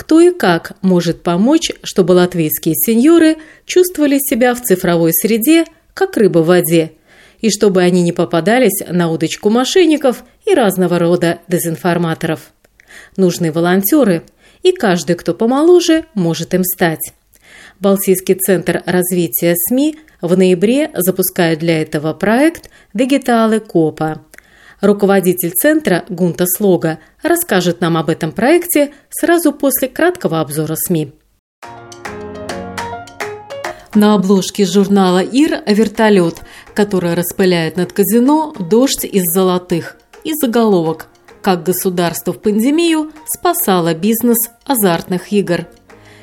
Кто и как может помочь, чтобы латвийские сеньоры чувствовали себя в цифровой среде, как рыба в воде, и чтобы они не попадались на удочку мошенников и разного рода дезинформаторов. Нужны волонтеры, и каждый, кто помоложе, может им стать. Балтийский центр развития СМИ в ноябре запускает для этого проект «Дигиталы Копа», Руководитель центра Гунта Слога расскажет нам об этом проекте сразу после краткого обзора СМИ. На обложке журнала «Ир» вертолет, который распыляет над казино дождь из золотых и заголовок «Как государство в пандемию спасало бизнес азартных игр».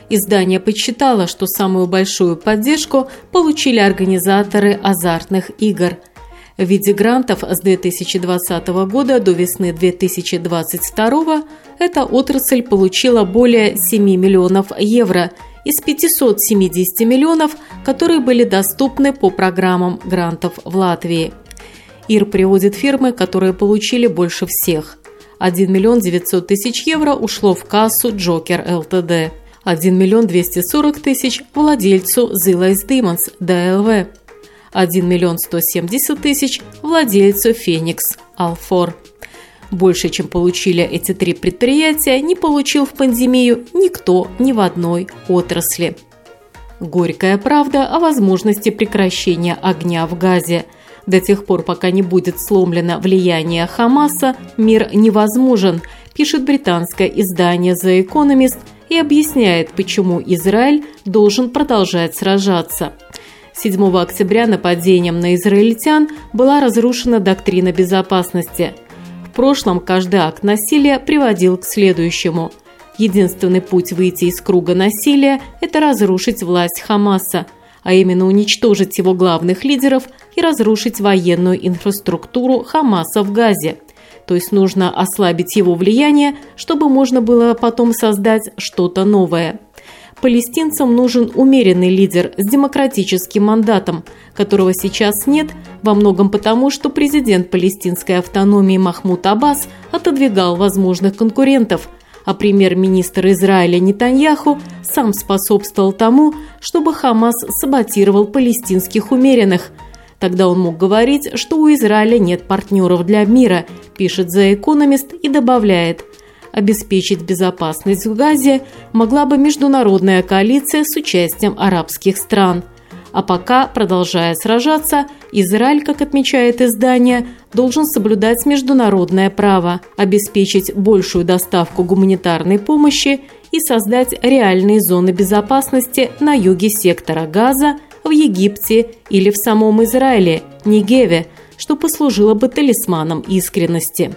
Издание подсчитало, что самую большую поддержку получили организаторы азартных игр – в виде грантов с 2020 года до весны 2022 эта отрасль получила более 7 миллионов евро из 570 миллионов, которые были доступны по программам грантов в Латвии. ИР приводит фирмы, которые получили больше всех. 1 миллион 900 тысяч евро ушло в кассу Джокер ЛТД. 1 миллион 240 тысяч владельцу Zilais Demons ДЛВ. 1 миллион 170 тысяч владельцу Феникс Алфор. Больше, чем получили эти три предприятия, не получил в пандемию никто ни в одной отрасли. Горькая правда о возможности прекращения огня в Газе. До тех пор, пока не будет сломлено влияние Хамаса, мир невозможен, пишет британское издание The Economist и объясняет, почему Израиль должен продолжать сражаться – 7 октября нападением на израильтян была разрушена доктрина безопасности. В прошлом каждый акт насилия приводил к следующему. Единственный путь выйти из круга насилия – это разрушить власть Хамаса, а именно уничтожить его главных лидеров и разрушить военную инфраструктуру Хамаса в Газе. То есть нужно ослабить его влияние, чтобы можно было потом создать что-то новое – Палестинцам нужен умеренный лидер с демократическим мандатом, которого сейчас нет, во многом потому, что президент палестинской автономии Махмуд Аббас отодвигал возможных конкурентов, а премьер-министр Израиля Нетаньяху сам способствовал тому, чтобы Хамас саботировал палестинских умеренных. Тогда он мог говорить, что у Израиля нет партнеров для мира, пишет The Economist и добавляет – обеспечить безопасность в Газе могла бы международная коалиция с участием арабских стран. А пока, продолжая сражаться, Израиль, как отмечает издание, должен соблюдать международное право, обеспечить большую доставку гуманитарной помощи и создать реальные зоны безопасности на юге сектора Газа, в Египте или в самом Израиле, Нигеве, что послужило бы талисманом искренности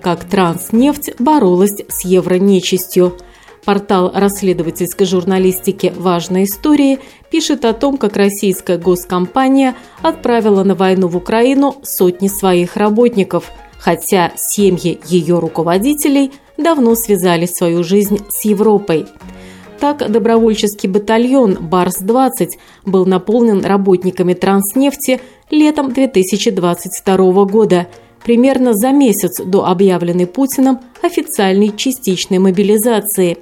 как Транснефть боролась с евронечистью. Портал расследовательской журналистики «Важные истории» пишет о том, как российская госкомпания отправила на войну в Украину сотни своих работников, хотя семьи ее руководителей давно связали свою жизнь с Европой. Так, добровольческий батальон «Барс-20» был наполнен работниками транснефти летом 2022 года – примерно за месяц до объявленной Путиным официальной частичной мобилизации.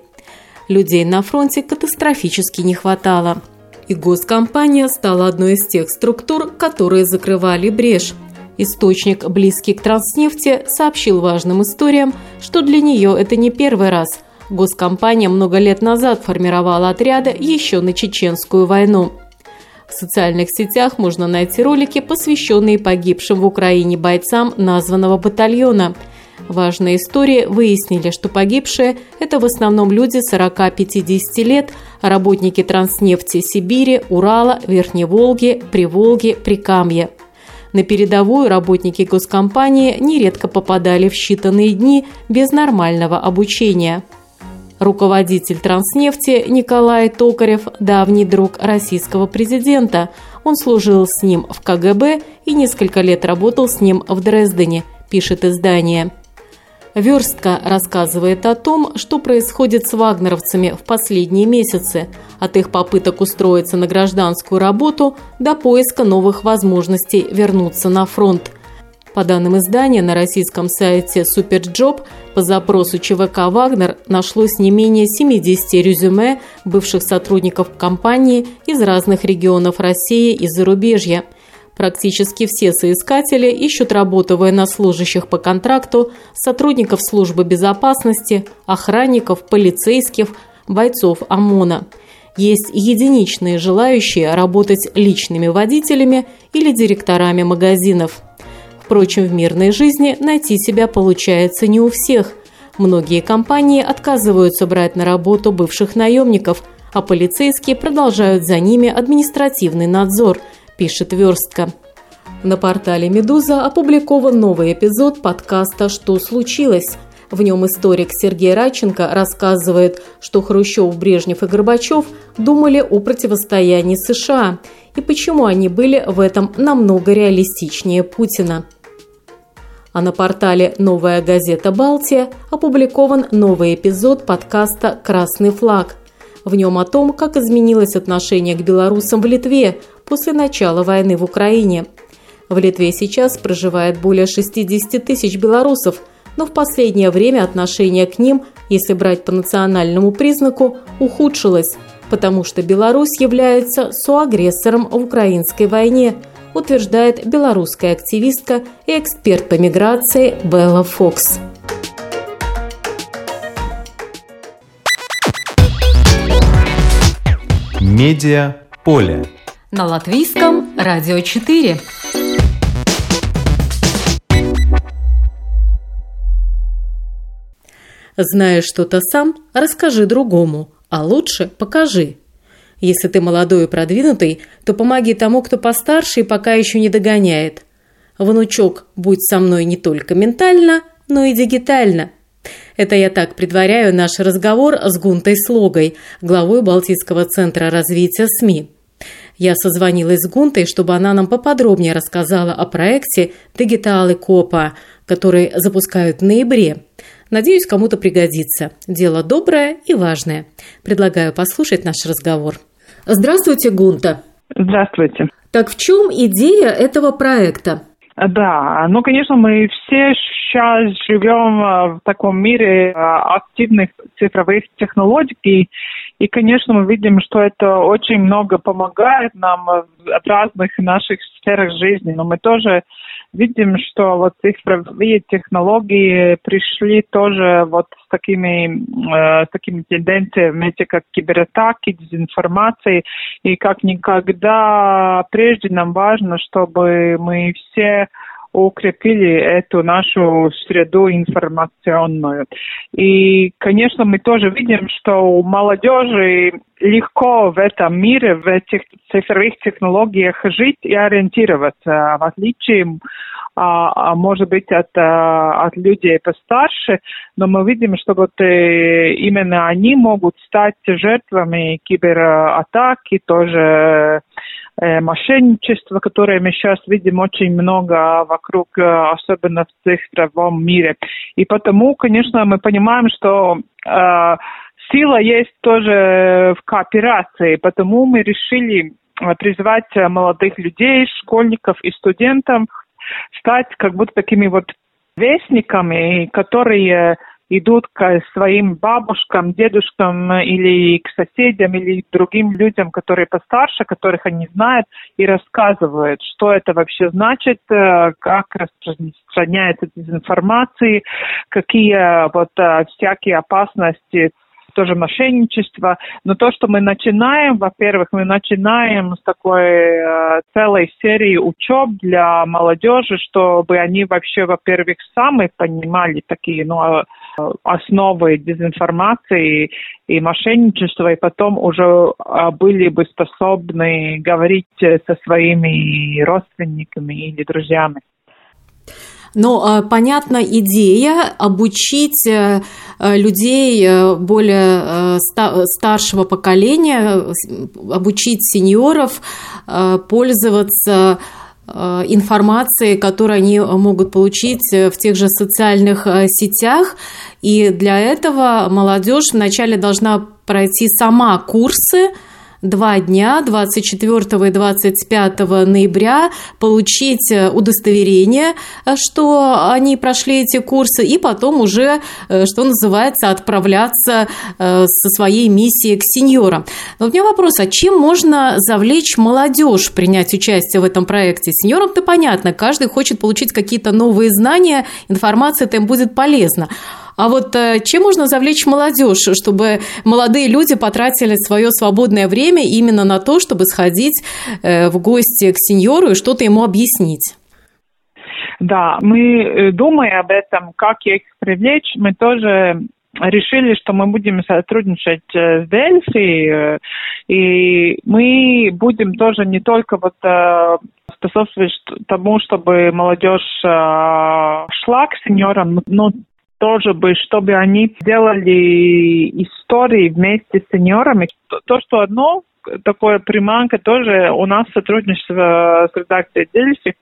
Людей на фронте катастрофически не хватало. И госкомпания стала одной из тех структур, которые закрывали брешь. Источник, близкий к транснефти, сообщил важным историям, что для нее это не первый раз. Госкомпания много лет назад формировала отряды еще на Чеченскую войну. В социальных сетях можно найти ролики, посвященные погибшим в Украине бойцам названного батальона. Важные истории выяснили, что погибшие – это в основном люди 40-50 лет, работники транснефти Сибири, Урала, Верхней Волги, Приволги, Прикамья. На передовую работники госкомпании нередко попадали в считанные дни без нормального обучения – Руководитель транснефти Николай Токарев – давний друг российского президента. Он служил с ним в КГБ и несколько лет работал с ним в Дрездене, пишет издание. Верстка рассказывает о том, что происходит с вагнеровцами в последние месяцы, от их попыток устроиться на гражданскую работу до поиска новых возможностей вернуться на фронт. По данным издания, на российском сайте Суперджоb по запросу ЧВК «Вагнер» нашлось не менее 70 резюме бывших сотрудников компании из разных регионов России и зарубежья – Практически все соискатели ищут работу военнослужащих по контракту, сотрудников службы безопасности, охранников, полицейских, бойцов ОМОНа. Есть единичные желающие работать личными водителями или директорами магазинов. Впрочем, в мирной жизни найти себя получается не у всех. Многие компании отказываются брать на работу бывших наемников, а полицейские продолжают за ними административный надзор – пишет Верстка. На портале «Медуза» опубликован новый эпизод подкаста «Что случилось?». В нем историк Сергей Радченко рассказывает, что Хрущев, Брежнев и Горбачев думали о противостоянии США и почему они были в этом намного реалистичнее Путина. А на портале «Новая газета Балтия» опубликован новый эпизод подкаста «Красный флаг». В нем о том, как изменилось отношение к белорусам в Литве после начала войны в Украине. В Литве сейчас проживает более 60 тысяч белорусов, но в последнее время отношение к ним, если брать по национальному признаку, ухудшилось, потому что Беларусь является соагрессором в украинской войне, утверждает белорусская активистка и эксперт по миграции Белла Фокс. Медиа поле на латвийском радио 4. Знаешь что-то сам, расскажи другому, а лучше покажи. Если ты молодой и продвинутый, то помоги тому, кто постарше и пока еще не догоняет. Внучок, будь со мной не только ментально, но и дигитально. Это я так предваряю наш разговор с Гунтой Слогой, главой Балтийского центра развития СМИ. Я созвонилась с Гунтой, чтобы она нам поподробнее рассказала о проекте «Дигиталы Копа», который запускают в ноябре. Надеюсь, кому-то пригодится. Дело доброе и важное. Предлагаю послушать наш разговор. Здравствуйте, Гунта. Здравствуйте. Так в чем идея этого проекта? Да, ну, конечно, мы все сейчас живем в таком мире активных цифровых технологий, и, конечно, мы видим, что это очень много помогает нам в разных наших сферах жизни, но мы тоже видим, что вот цифровые технологии пришли тоже вот с такими, э, такими тенденциями, как кибератаки, дезинформации, и как никогда прежде нам важно, чтобы мы все укрепили эту нашу среду информационную. И, конечно, мы тоже видим, что у молодежи легко в этом мире, в этих цифровых технологиях жить и ориентироваться, в отличие а, а может быть, от, а, от людей постарше, но мы видим, что вот э, именно они могут стать жертвами кибератак и тоже э, мошенничества, которое мы сейчас видим очень много вокруг, э, особенно в цифровом мире. И потому, конечно, мы понимаем, что э, сила есть тоже в кооперации, потому мы решили призвать молодых людей, школьников и студентов стать как будто такими вот вестниками, которые идут к своим бабушкам, дедушкам или к соседям или к другим людям, которые постарше, которых они знают, и рассказывают, что это вообще значит, э, как распространяется дезинформация, какие вот э, всякие опасности тоже мошенничество. Но то, что мы начинаем, во-первых, мы начинаем с такой э, целой серии учеб для молодежи, чтобы они вообще, во-первых, сами понимали такие ну, а, основы дезинформации и мошенничества, и потом уже а, были бы способны говорить со своими родственниками или друзьями. Но понятна идея обучить людей более старшего поколения, обучить сеньоров пользоваться информацией, которую они могут получить в тех же социальных сетях. И для этого молодежь вначале должна пройти сама курсы, два дня, 24 и 25 ноября, получить э, удостоверение, э, что они прошли эти курсы, и потом уже, э, что называется, отправляться со своей миссией к сеньорам. Но у меня вопрос, а чем можно завлечь молодежь принять участие в этом проекте? Сеньорам-то понятно, каждый хочет получить какие-то новые знания, информация-то им будет полезна. А вот э, чем можно завлечь молодежь, чтобы молодые люди потратили свое свободное время именно на то, чтобы сходить э, в гости к сеньору и что-то ему объяснить? Да, мы э, думая об этом, как их привлечь, мы тоже решили, что мы будем сотрудничать с Дельфи, и мы будем тоже не только вот способствовать тому, чтобы молодежь шла к сеньорам, но тоже бы, чтобы они делали истории вместе с сеньорами. То, что одно такое приманка тоже у нас сотрудничество с редакцией Дельфи,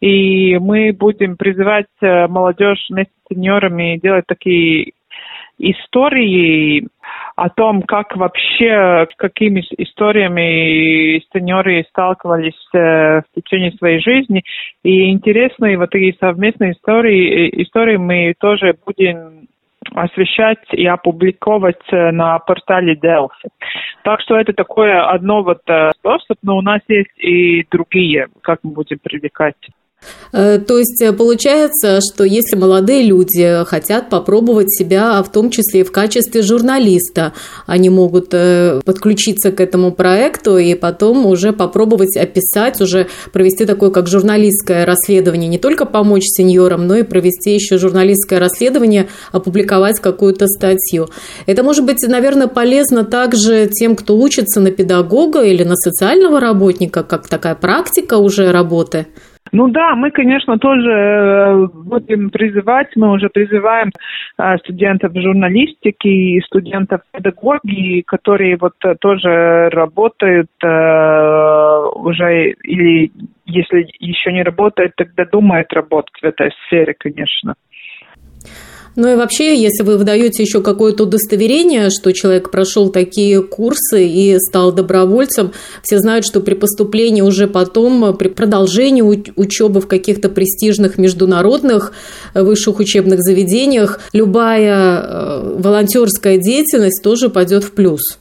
и мы будем призывать э, молодежь вместе с сеньорами делать такие истории о том, как вообще, какими историями сеньоры сталкивались э, в течение своей жизни. И интересные вот такие совместные истории, э, истории мы тоже будем освещать и опубликовать э, на портале Delphi. Так что это такое одно вот способ, но у нас есть и другие, как мы будем привлекать то есть э, получается, что если молодые люди хотят попробовать себя, в том числе и в качестве журналиста, они могут э, подключиться к этому проекту и потом уже попробовать описать, уже провести такое как журналистское расследование, не только помочь сеньорам, но и провести еще журналистское расследование, опубликовать какую-то статью. Это может быть, наверное, полезно также тем, кто учится на педагога или на социального работника, как такая практика уже работы. Ну да, мы, конечно, тоже э, будем призывать, мы уже призываем э, студентов журналистики и студентов педагогии, которые вот э, тоже работают уже или если еще не работают, тогда думают работать в этой сфере, конечно. Ну и вообще, если вы выдаете еще какое-то удостоверение, что человек прошел такие курсы и стал добровольцем, все знают, что при поступлении уже потом, при продолжении учебы в каких-то престижных международных э, высших учебных заведениях, любая э, волонтерская деятельность тоже пойдет в плюс.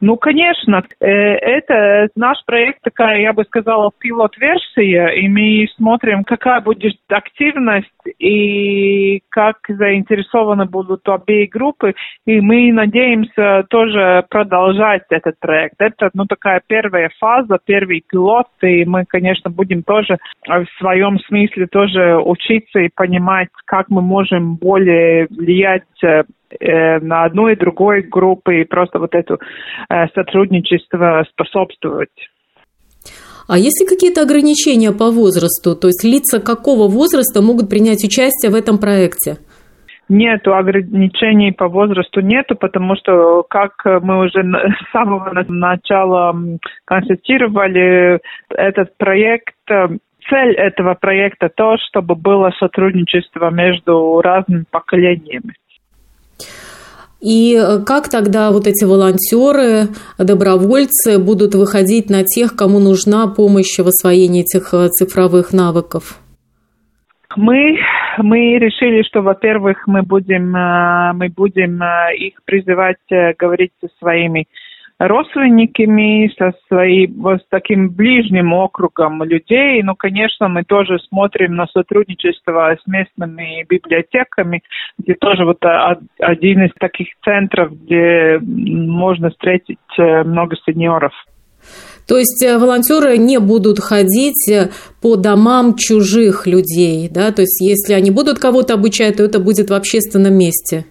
Ну, конечно, э, это наш проект такая, я бы сказала, пилот-версия, и мы смотрим, какая будет активность и как заинтересованы будут обе группы, и мы надеемся тоже продолжать этот проект. Это, ну, такая первая фаза, первый пилот, и мы, конечно, будем тоже в своем смысле тоже учиться и понимать, как мы можем более влиять э, на одну и другой группы и просто вот это э, сотрудничество способствовать. А есть ли какие-то ограничения по возрасту? То есть лица какого возраста могут принять участие в этом проекте? Нету ограничений по возрасту, нету, потому что, как мы уже с самого начала констатировали, этот проект, э, цель этого проекта то, чтобы было сотрудничество между разными поколениями. И э, как тогда вот эти волонтеры, добровольцы будут выходить на тех, кому нужна помощь в освоении этих э, цифровых навыков? Мы, мы решили, что, во-первых, мы будем, э, мы будем их призывать говорить со своими родственниками, со своим вот, таким ближним округом людей. Ну, конечно, мы тоже смотрим на сотрудничество с местными библиотеками, где тоже вот один из таких центров, где можно встретить э, много сеньоров. То есть э, волонтеры не будут ходить э, по домам чужих людей, да? То есть если они будут кого-то обучать, то это будет в общественном месте.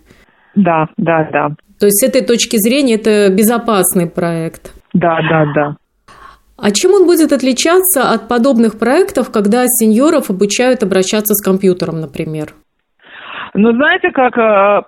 Да, да, да. То есть с этой точки зрения это безопасный проект. Да, да, да. А чем он будет отличаться от подобных проектов, когда сеньоров обучают обращаться с компьютером, например? Ну, знаете, как э,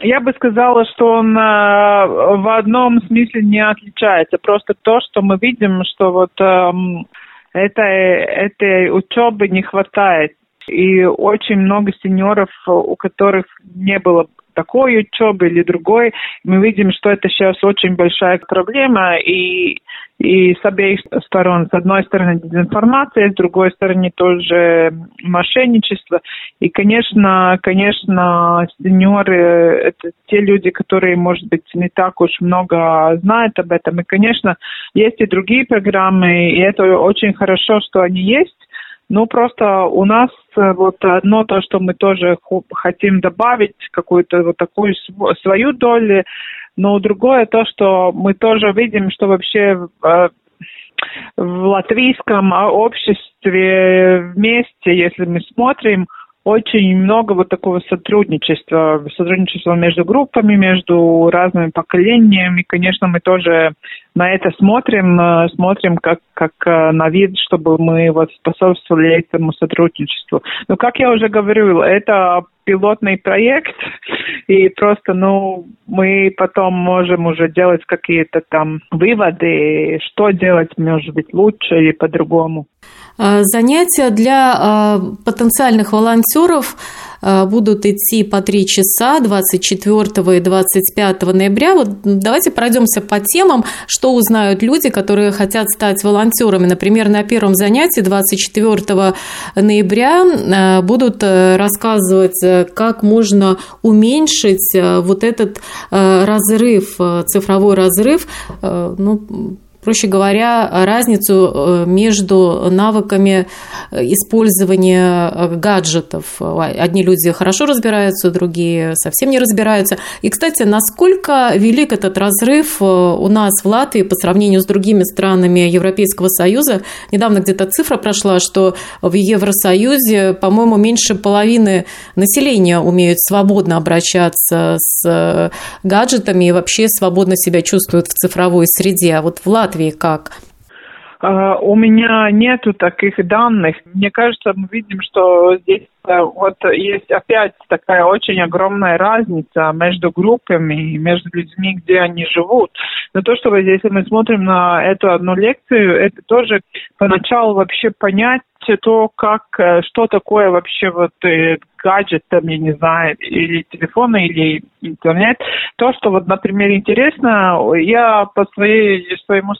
я бы сказала, что он э, в одном смысле не отличается. Просто то, что мы видим, что вот эм, этой, этой учебы не хватает. И очень много сеньоров, у которых не было такой учебы или другой, мы видим, что это сейчас очень большая проблема, и, и с обеих сторон. С одной стороны дезинформация, с другой стороны тоже мошенничество. И, конечно, конечно, сеньоры – это те люди, которые, может быть, не так уж много знают об этом. И, конечно, есть и другие программы, и это очень хорошо, что они есть. Ну, просто у нас э, вот одно то, что мы тоже хотим добавить, какую-то вот такую свою долю, но другое то, что мы тоже видим, что вообще э, в латвийском обществе вместе, если мы смотрим, очень много вот такого сотрудничества, сотрудничества между группами, между разными поколениями. Конечно, мы тоже на это смотрим, э, смотрим как, как э, на вид, чтобы мы вот способствовали этому сотрудничеству. Но, как я уже говорил, это пилотный проект, и просто, ну, мы потом можем уже делать какие-то там выводы, что делать, может быть, лучше или по-другому. А, занятия для а, потенциальных волонтеров будут идти по три часа 24 и 25 ноября. Вот давайте пройдемся по темам, что узнают люди, которые хотят стать волонтерами. Например, на первом занятии 24 ноября будут э, рассказывать, э, как можно уменьшить э, вот этот разрыв, цифровой разрыв, ну, проще говоря, разницу э, между навыками э, использования э, гаджетов. Одни люди хорошо разбираются, другие совсем не разбираются. И, кстати, насколько велик этот разрыв у нас в Латвии по сравнению с другими странами Европейского Союза? Недавно где-то цифра прошла, что в Евросоюзе, по-моему, меньше половины населения умеют свободно обращаться с гаджетами и вообще свободно себя чувствуют в цифровой среде. А вот в Латвии Латвии как? А, у меня нету таких данных. Мне кажется, мы видим, что здесь э, вот есть опять такая очень огромная разница между группами и между людьми, где они живут. Но то, что если мы смотрим на эту одну лекцию, это тоже поначалу вообще понять то, как, э, что такое вообще вот э, гаджет, там, я не знаю, или телефон, или интернет. То, что вот, например, интересно, я по своей, своему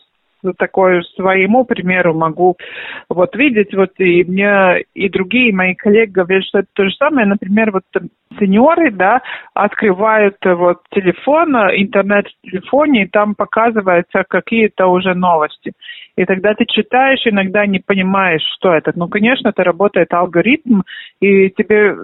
такой своему примеру могу вот видеть, вот и мне и другие мои коллеги говорят, что это то же самое, например, вот сеньоры, да, открывают вот телефон, интернет в телефоне, и там показываются какие-то уже новости. И тогда ты читаешь, иногда не понимаешь, что это. Ну, конечно, это работает алгоритм, и тебе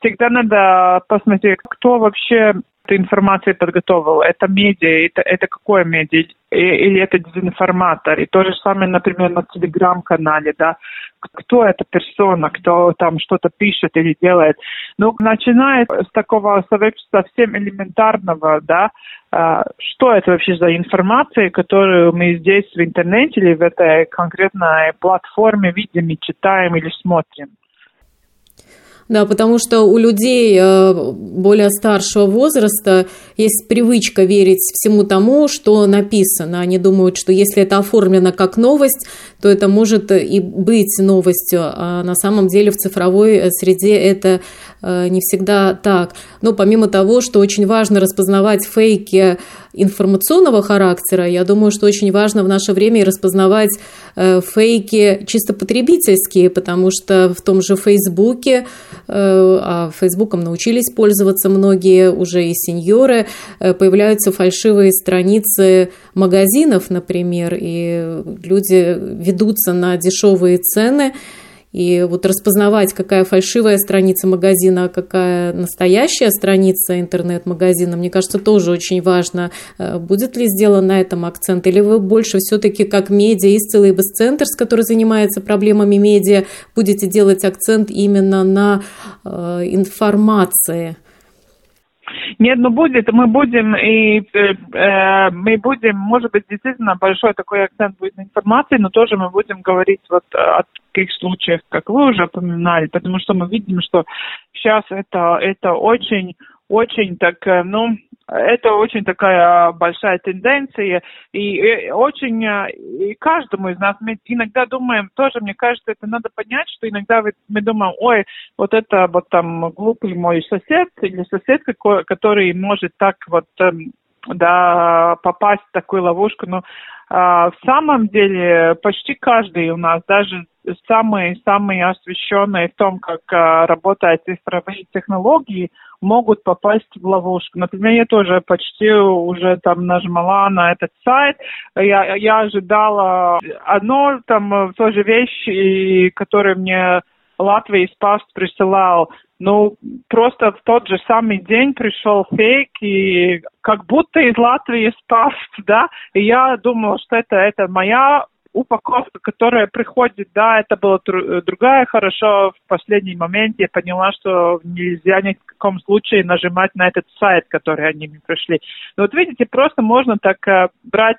всегда надо посмотреть, кто вообще эту информацию подготовил. Это медиа, это, это какое медиа? Или это дезинформатор? И то же самое, например, на телеграм-канале, да. Кто эта персона, кто там что-то пишет или делает. Ну, начиная с такого совсем элементарного, да, а, что это вообще за информация, которую мы здесь в интернете или в этой конкретной платформе видим и читаем или смотрим. Да, потому что у людей э, более старшего возраста есть привычка верить всему тому, что написано. Они думают, что если это оформлено как новость, то это может и быть новостью, а на самом деле в цифровой среде это э, не всегда так. Но помимо того, что очень важно распознавать фейки информационного характера, я думаю, что очень важно в наше время и распознавать э, фейки чисто потребительские, потому что в том же Фейсбуке, э, а Фейсбуком научились пользоваться многие уже и сеньоры, э, появляются фальшивые страницы магазинов, например, и люди ведутся на дешевые цены, и вот распознавать, какая фальшивая страница магазина, а какая настоящая страница интернет-магазина, мне кажется, тоже очень важно. Э, будет ли сделан на этом акцент? Или вы больше все-таки как медиа, из целый центр, который занимается проблемами медиа, будете делать акцент именно на э, информации? Нет, ну будет, мы будем и э, э, мы будем, может быть, действительно большой такой акцент будет на информации, но тоже мы будем говорить вот о таких случаях, как вы уже упоминали, потому что мы видим, что сейчас это, это очень, очень так, э, ну, это очень такая большая тенденция, и, очень, э, и каждому из нас, мы иногда думаем, тоже, мне кажется, это надо понять, что иногда мы думаем, ой, вот это вот там глупый мой сосед или соседка, который может так вот эм, да, попасть в такую ловушку, но в самом деле почти каждый у нас, даже самые-самые освещенные в том, как а, работают цифровые технологии, могут попасть в ловушку. Например, я тоже почти уже там нажимала на этот сайт. Я, я ожидала одно там тоже вещь, которую мне Латвии спас присылал. Ну, просто в тот же самый день пришел фейк, и как будто из Латвии спас, да, и я думала, что это, это моя упаковка, которая приходит, да, это была другая, хорошо, в последний момент я поняла, что нельзя ни в каком случае нажимать на этот сайт, который они мне пришли. Но вот видите, просто можно так э, брать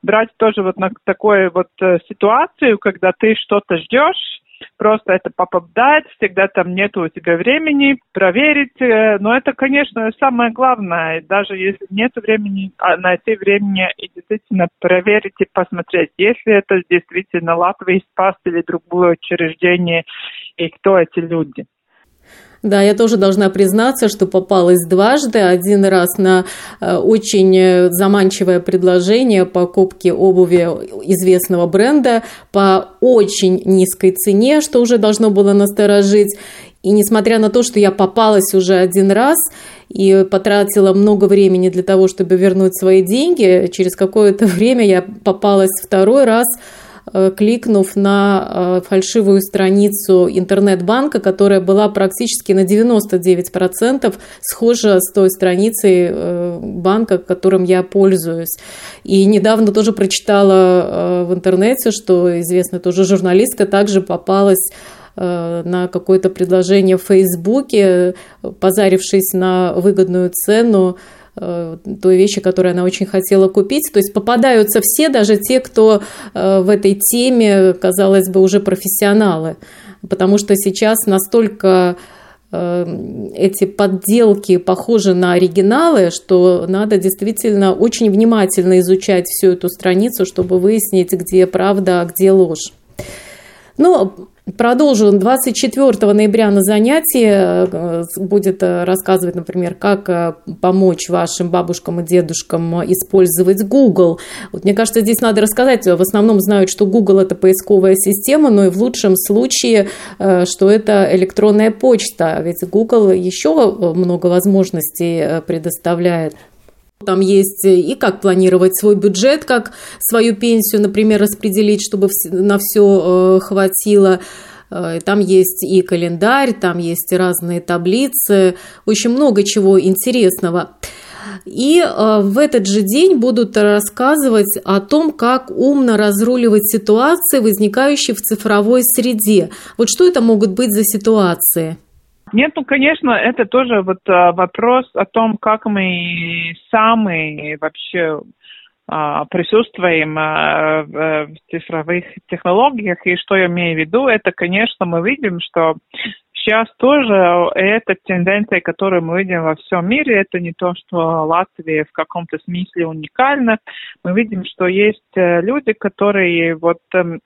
брать тоже вот на такую вот э, ситуацию, когда ты что-то ждешь, просто это попадает, всегда там нет у тебя времени проверить, э, но это, конечно, самое главное, даже если нет времени, а найти времени и действительно проверить и посмотреть, если это действительно Латвия, СПАС или другое учреждение, и кто эти люди. Да, я тоже должна признаться, что попалась дважды. Один раз на э, очень заманчивое предложение покупки обуви известного бренда по очень низкой цене, что уже должно было насторожить. И несмотря на то, что я попалась уже один раз и потратила много времени для того, чтобы вернуть свои деньги, через какое-то время я попалась второй раз – Э, кликнув на э, фальшивую страницу интернет-банка, которая была практически на 99% схожа с той страницей э, банка, которым я пользуюсь. И недавно тоже прочитала в интернете, что известная тоже журналистка также попалась на какое-то предложение в Фейсбуке, позарившись на выгодную цену, Э, той вещи, которую она очень хотела купить. То есть попадаются все, даже те, кто э, в этой теме, казалось бы, уже профессионалы. Потому что сейчас настолько э, эти подделки похожи на оригиналы, что надо действительно очень внимательно изучать всю эту страницу, чтобы выяснить, где правда, а где ложь. Ну, Продолжу 24 ноября на занятии. Э, будет э, рассказывать, например, как э, помочь вашим бабушкам и дедушкам использовать Google. Вот мне кажется, здесь надо рассказать. В основном знают, что Google – это поисковая система, но и в лучшем случае, что это электронная почта. Ведь Google еще много возможностей предоставляет. Там есть и как планировать свой бюджет, как свою пенсию, например, распределить, чтобы на все э, хватило. Э, там есть и календарь, там есть разные таблицы, очень много чего интересного. И э, в этот же день будут рассказывать о том, как умно разруливать ситуации, возникающие в цифровой среде. Вот что это могут быть за ситуации? Нет, ну, конечно, это тоже вот а, вопрос о том, как мы сами вообще а, присутствуем а, в цифровых технологиях. И что я имею в виду, это, конечно, мы видим, что сейчас тоже эта тенденция, которую мы видим во всем мире, это не то, что Латвия в каком-то смысле уникальна. Мы видим, что есть э, люди, которые вот эм,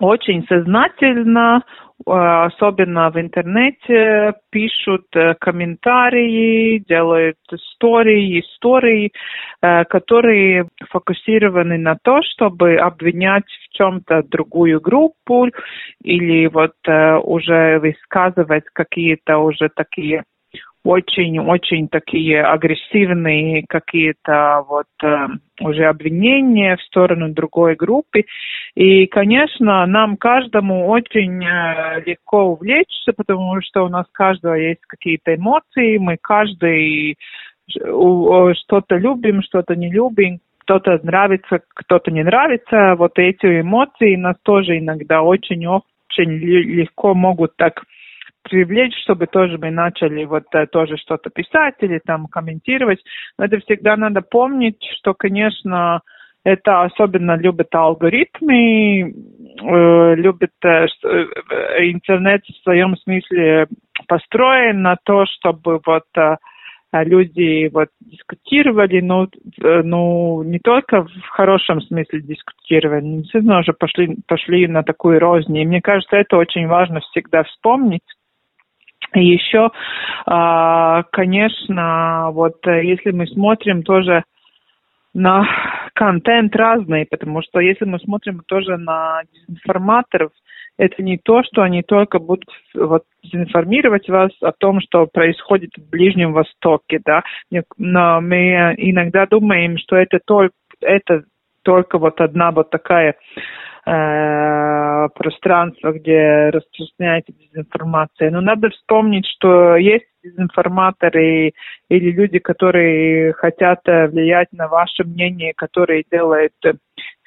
очень сознательно Э, особенно в интернете, пишут э, комментарии, делают истории, истории, э, которые фокусированы на то, чтобы обвинять в чем-то другую группу или вот уже высказывать какие-то уже такие очень-очень такие агрессивные какие-то вот э, уже обвинения в сторону другой группы. И, конечно, нам каждому очень э, легко увлечься, потому что у нас каждого есть какие-то эмоции, мы каждый что-то любим, что-то не любим, кто-то нравится, кто-то не нравится. Вот эти эмоции нас тоже иногда очень-очень легко могут так привлечь, чтобы тоже мы начали вот тоже что-то писать или там комментировать. Но это всегда надо помнить, что, конечно, это особенно любят алгоритмы, э, любят э, э, интернет в своем смысле построен на то, чтобы вот э, люди вот дискутировали, но ну, ну, не только в хорошем смысле дискутировали, действительно уже пошли, пошли на такую рознь. И мне кажется, это очень важно всегда вспомнить. Еще, а, конечно, вот если мы смотрим тоже на контент разный, потому что если мы смотрим тоже на дезинформаторов, это не то, что они только будут вот, информировать вас о том, что происходит в Ближнем Востоке, да, но мы иногда думаем, что это только, это только вот одна вот такая э, пространство, где распространяется дезинформация. Но надо вспомнить, что есть дезинформаторы или люди, которые хотят влиять на ваше мнение, которые делают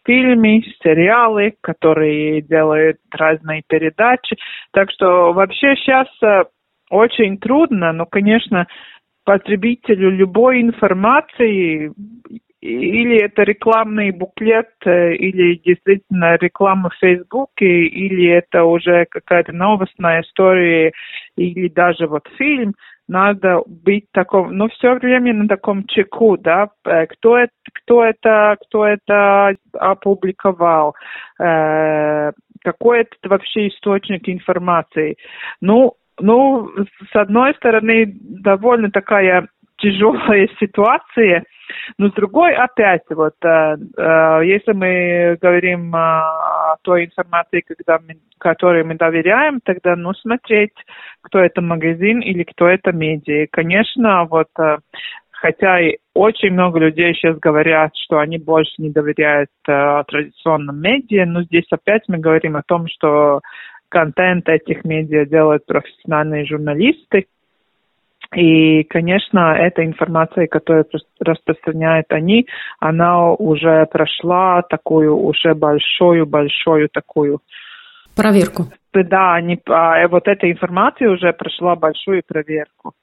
фильмы, сериалы, которые делают разные передачи. Так что вообще сейчас э, очень трудно, но, конечно, потребителю любой информации или это рекламный буклет, э, или действительно реклама в Фейсбуке, или это уже какая-то новостная история, или даже вот фильм – надо быть таком, ну, все время на таком чеку, да, э, кто это, кто это, кто это опубликовал, э, какой это вообще источник информации. Ну, ну, с одной стороны, довольно такая тяжелая ситуация, но с другой, опять, вот, э, э, если мы говорим э, о той информации, когда мы, которой мы доверяем, тогда, ну, смотреть, кто это магазин или кто это медиа. Конечно, вот, хотя и очень много людей сейчас говорят, что они больше не доверяют э, традиционным медиа, но здесь опять мы говорим о том, что контент этих медиа делают профессиональные журналисты, и, конечно, эта информация, которую распространяют они, она уже прошла такую уже большую-большую такую проверку. Да, они, а, вот эта информация уже прошла большую проверку.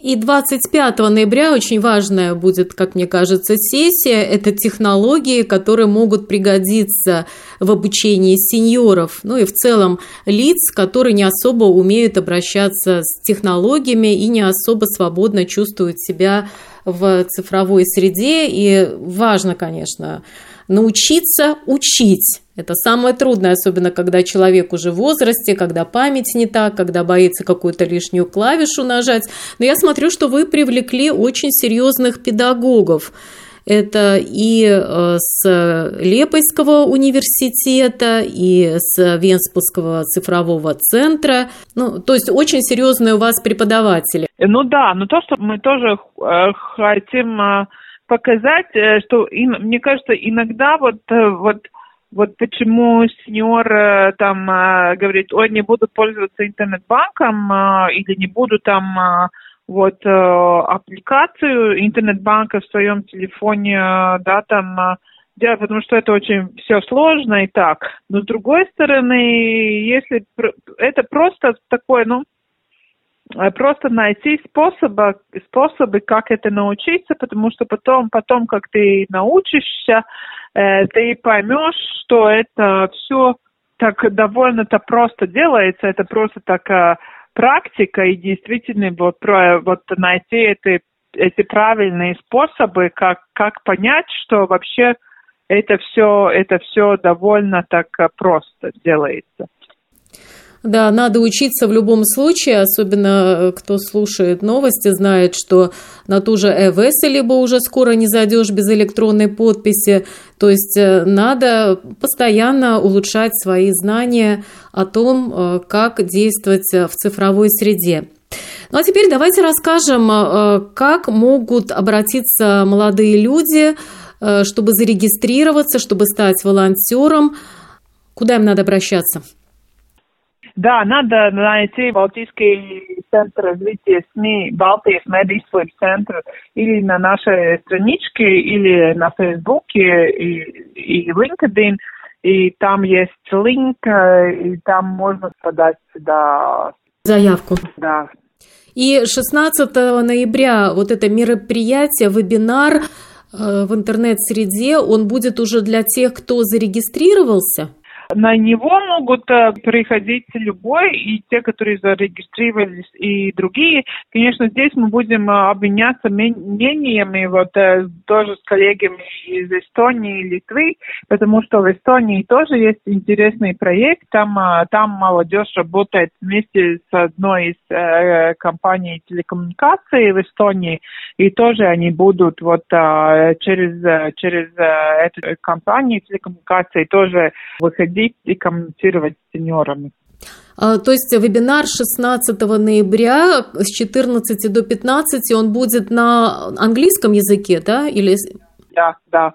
И 25 ноября очень важная будет, как мне кажется, сессия. Это технологии, которые могут пригодиться в обучении сеньоров, ну и в целом лиц, которые не особо умеют обращаться с технологиями и не особо свободно чувствуют себя в цифровой среде. И важно, конечно, научиться учить. Это самое трудное, особенно когда человек уже в возрасте, когда память не так, когда боится какую-то лишнюю клавишу нажать. Но я смотрю, что вы привлекли очень серьезных педагогов. Это и э, с Лепойского университета, и с Венспасского цифрового центра. Ну, то есть очень серьезные у вас преподаватели. Ну да, но то, что мы тоже э, хотим э, показать, э, что мне кажется, иногда вот, э, вот, вот почему сеньор э, там говорит, ой, не буду пользоваться интернет-банком или не буду там вот аппликацию интернет-банка в своем телефоне, да, там делать, потому что это очень все сложно и так. Но с другой стороны, если это просто такое, ну, Э, просто найти способы, способы, как это научиться, потому что потом, потом, как ты научишься, э, ты поймешь, что это все так довольно-то просто делается, это просто такая практика, и действительно вот, вот найти эти, эти правильные способы, как, как понять, что вообще это все, это все довольно так просто делается. Да, надо учиться в любом случае, особенно э, кто слушает новости, знает, что на ту же ЭВС либо уже скоро не зайдешь без электронной подписи. То есть э, надо постоянно улучшать свои знания о том, э, как действовать в цифровой среде. Ну а теперь давайте расскажем, как могут обратиться молодые люди, чтобы зарегистрироваться, чтобы стать волонтером. Куда им надо обращаться? Да, надо найти Балтийский центр развития СМИ, Балтийс Медиа центр или на нашей страничке, или на Фейсбуке и, и LinkedIn. и там есть линк, э, и там можно подать сюда заявку. Да. И 16 ноября вот это мероприятие, вебинар э, в интернет-среде, он будет уже для тех, кто зарегистрировался? На него могут э, приходить любой, и те, которые зарегистрировались, и другие. Конечно, здесь мы будем э, обменяться мнениями вот э, тоже с коллегами из Эстонии и Литвы, потому что в Эстонии тоже есть интересный проект. Там, там молодежь работает вместе с одной из компаний телекоммуникаций в Эстонии, и тоже они будут вот через, через эту компанию телекоммуникаций тоже выходить ходить и коммуницировать с сеньорами. А, то есть вебинар 16 ноября с 14 до 15, он будет на английском языке, да? Или... Да, да.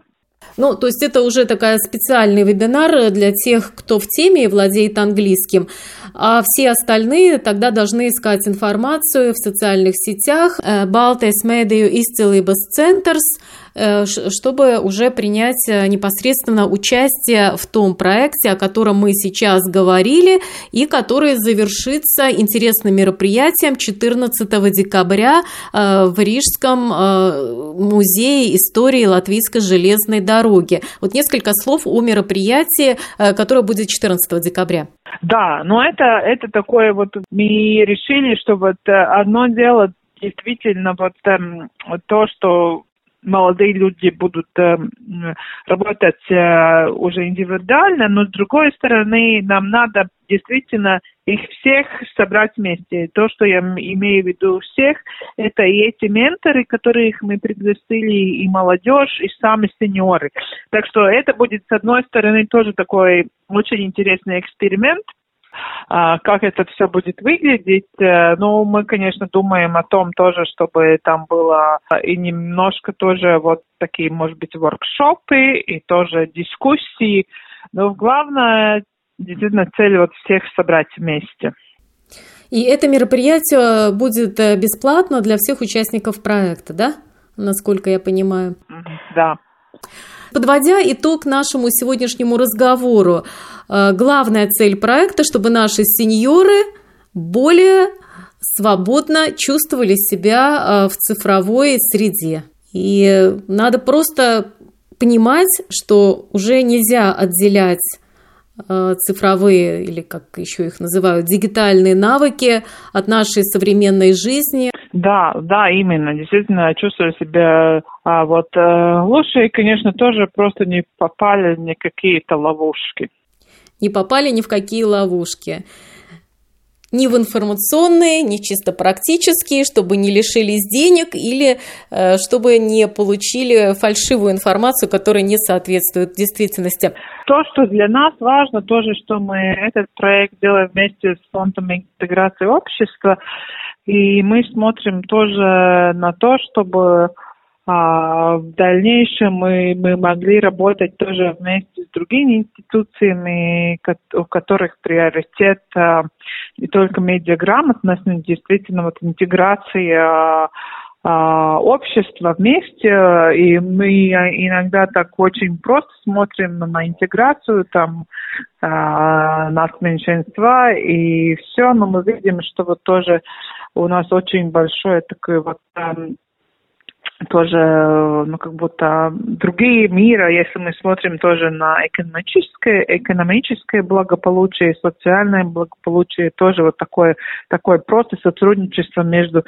Ну, то есть это уже такая специальный вебинар для тех, кто в теме и владеет английским. А все остальные тогда должны искать информацию в социальных сетях Baltais Mediju Izcilības centrs, чтобы уже принять э, непосредственно участие в том проекте, о котором мы сейчас говорили, и который завершится интересным мероприятием 14 декабря э, в Рижском э, музее истории Латвийской железной дороги. Вот несколько слов о мероприятии, которое будет 14 декабря. Да, но это, это такое вот, мы решили, что вот одно дело действительно вот эм, то, что молодые люди будут э, работать э, уже индивидуально, но с другой стороны нам надо действительно их всех собрать вместе. То, что я имею в виду всех, это и эти менторы, которых мы пригласили, и молодежь, и сами сеньоры. Так что это будет, с одной стороны, тоже такой очень интересный эксперимент, как это все будет выглядеть. Э, ну, мы, конечно, думаем о том тоже, чтобы там было и немножко тоже вот такие, может быть, воркшопы и тоже дискуссии. Но главное, действительно, цель вот всех собрать вместе. И это мероприятие будет э, бесплатно для всех участников проекта, да? Насколько я понимаю. Да. Подводя итог нашему сегодняшнему разговору, э, главная цель проекта, чтобы наши сеньоры более свободно чувствовали себя э, в цифровой среде. И надо просто понимать, что уже нельзя отделять Э, цифровые или как еще их называют дигитальные навыки от нашей современной жизни. Да, да, именно. Действительно, чувствую себя а, вот э, лучше и, конечно, тоже просто не попали ни в какие-то ловушки. Не попали ни в какие ловушки ни в информационные, ни чисто практические, чтобы не лишились денег или э, чтобы не получили фальшивую информацию, которая не соответствует действительности. То, что для нас важно, тоже, что мы этот проект делаем вместе с фондом интеграции общества, и мы смотрим тоже на то, чтобы а в дальнейшем мы, мы могли работать тоже вместе с другими институциями, у которых приоритет а, не только медиаграмотность, но действительно вот интеграция а, общества вместе, и мы иногда так очень просто смотрим на интеграцию там а, нас меньшинства и все, но мы видим, что вот тоже у нас очень большое такое вот тоже, ну, как будто другие мира, если мы смотрим тоже на экономическое, экономическое благополучие, социальное благополучие, тоже вот такое, такое просто сотрудничество между,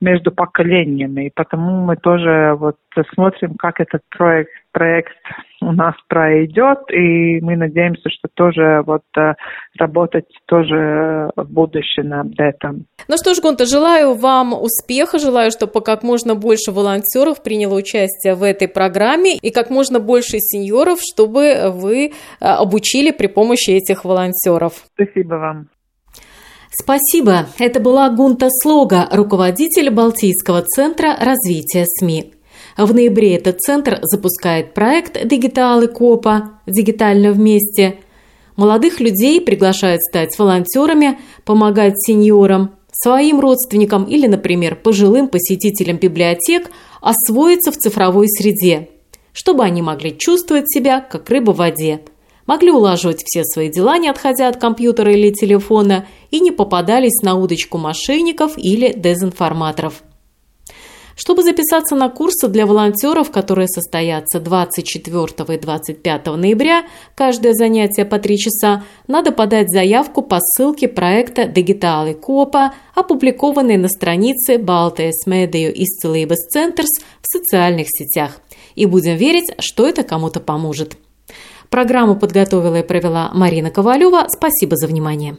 между поколениями. И потому мы тоже вот смотрим, как этот проект, проект у нас пройдет, и мы надеемся, что тоже вот э, работать тоже в будущем над этим. Ну что ж, Гунта, желаю вам успеха, желаю, чтобы как можно больше волонтеров приняло участие в этой программе и как можно больше сеньоров, чтобы вы э, обучили при помощи этих волонтеров. Спасибо вам. Спасибо. Это была Гунта Слога, руководитель Балтийского центра развития СМИ. В ноябре этот центр запускает проект «Дигиталы Копа» «Дигитально вместе». Молодых людей приглашают стать волонтерами, помогать сеньорам, своим родственникам или, например, пожилым посетителям библиотек освоиться в цифровой среде, чтобы они могли чувствовать себя как рыба в воде. могли улаживать все свои дела, не отходя от компьютера или телефона, и не попадались на удочку мошенников или дезинформаторов. Чтобы записаться на курсы для волонтеров, которые состоятся 24 и 25 ноября, каждое занятие по 3 часа, надо подать заявку по ссылке проекта «Дигиталы Копа», опубликованной на странице Baltijas Mediju Исцелības Центрс в социальных сетях. И будем верить, что это кому-то поможет. Программу подготовила и провела Марина Ковалева. Спасибо за внимание.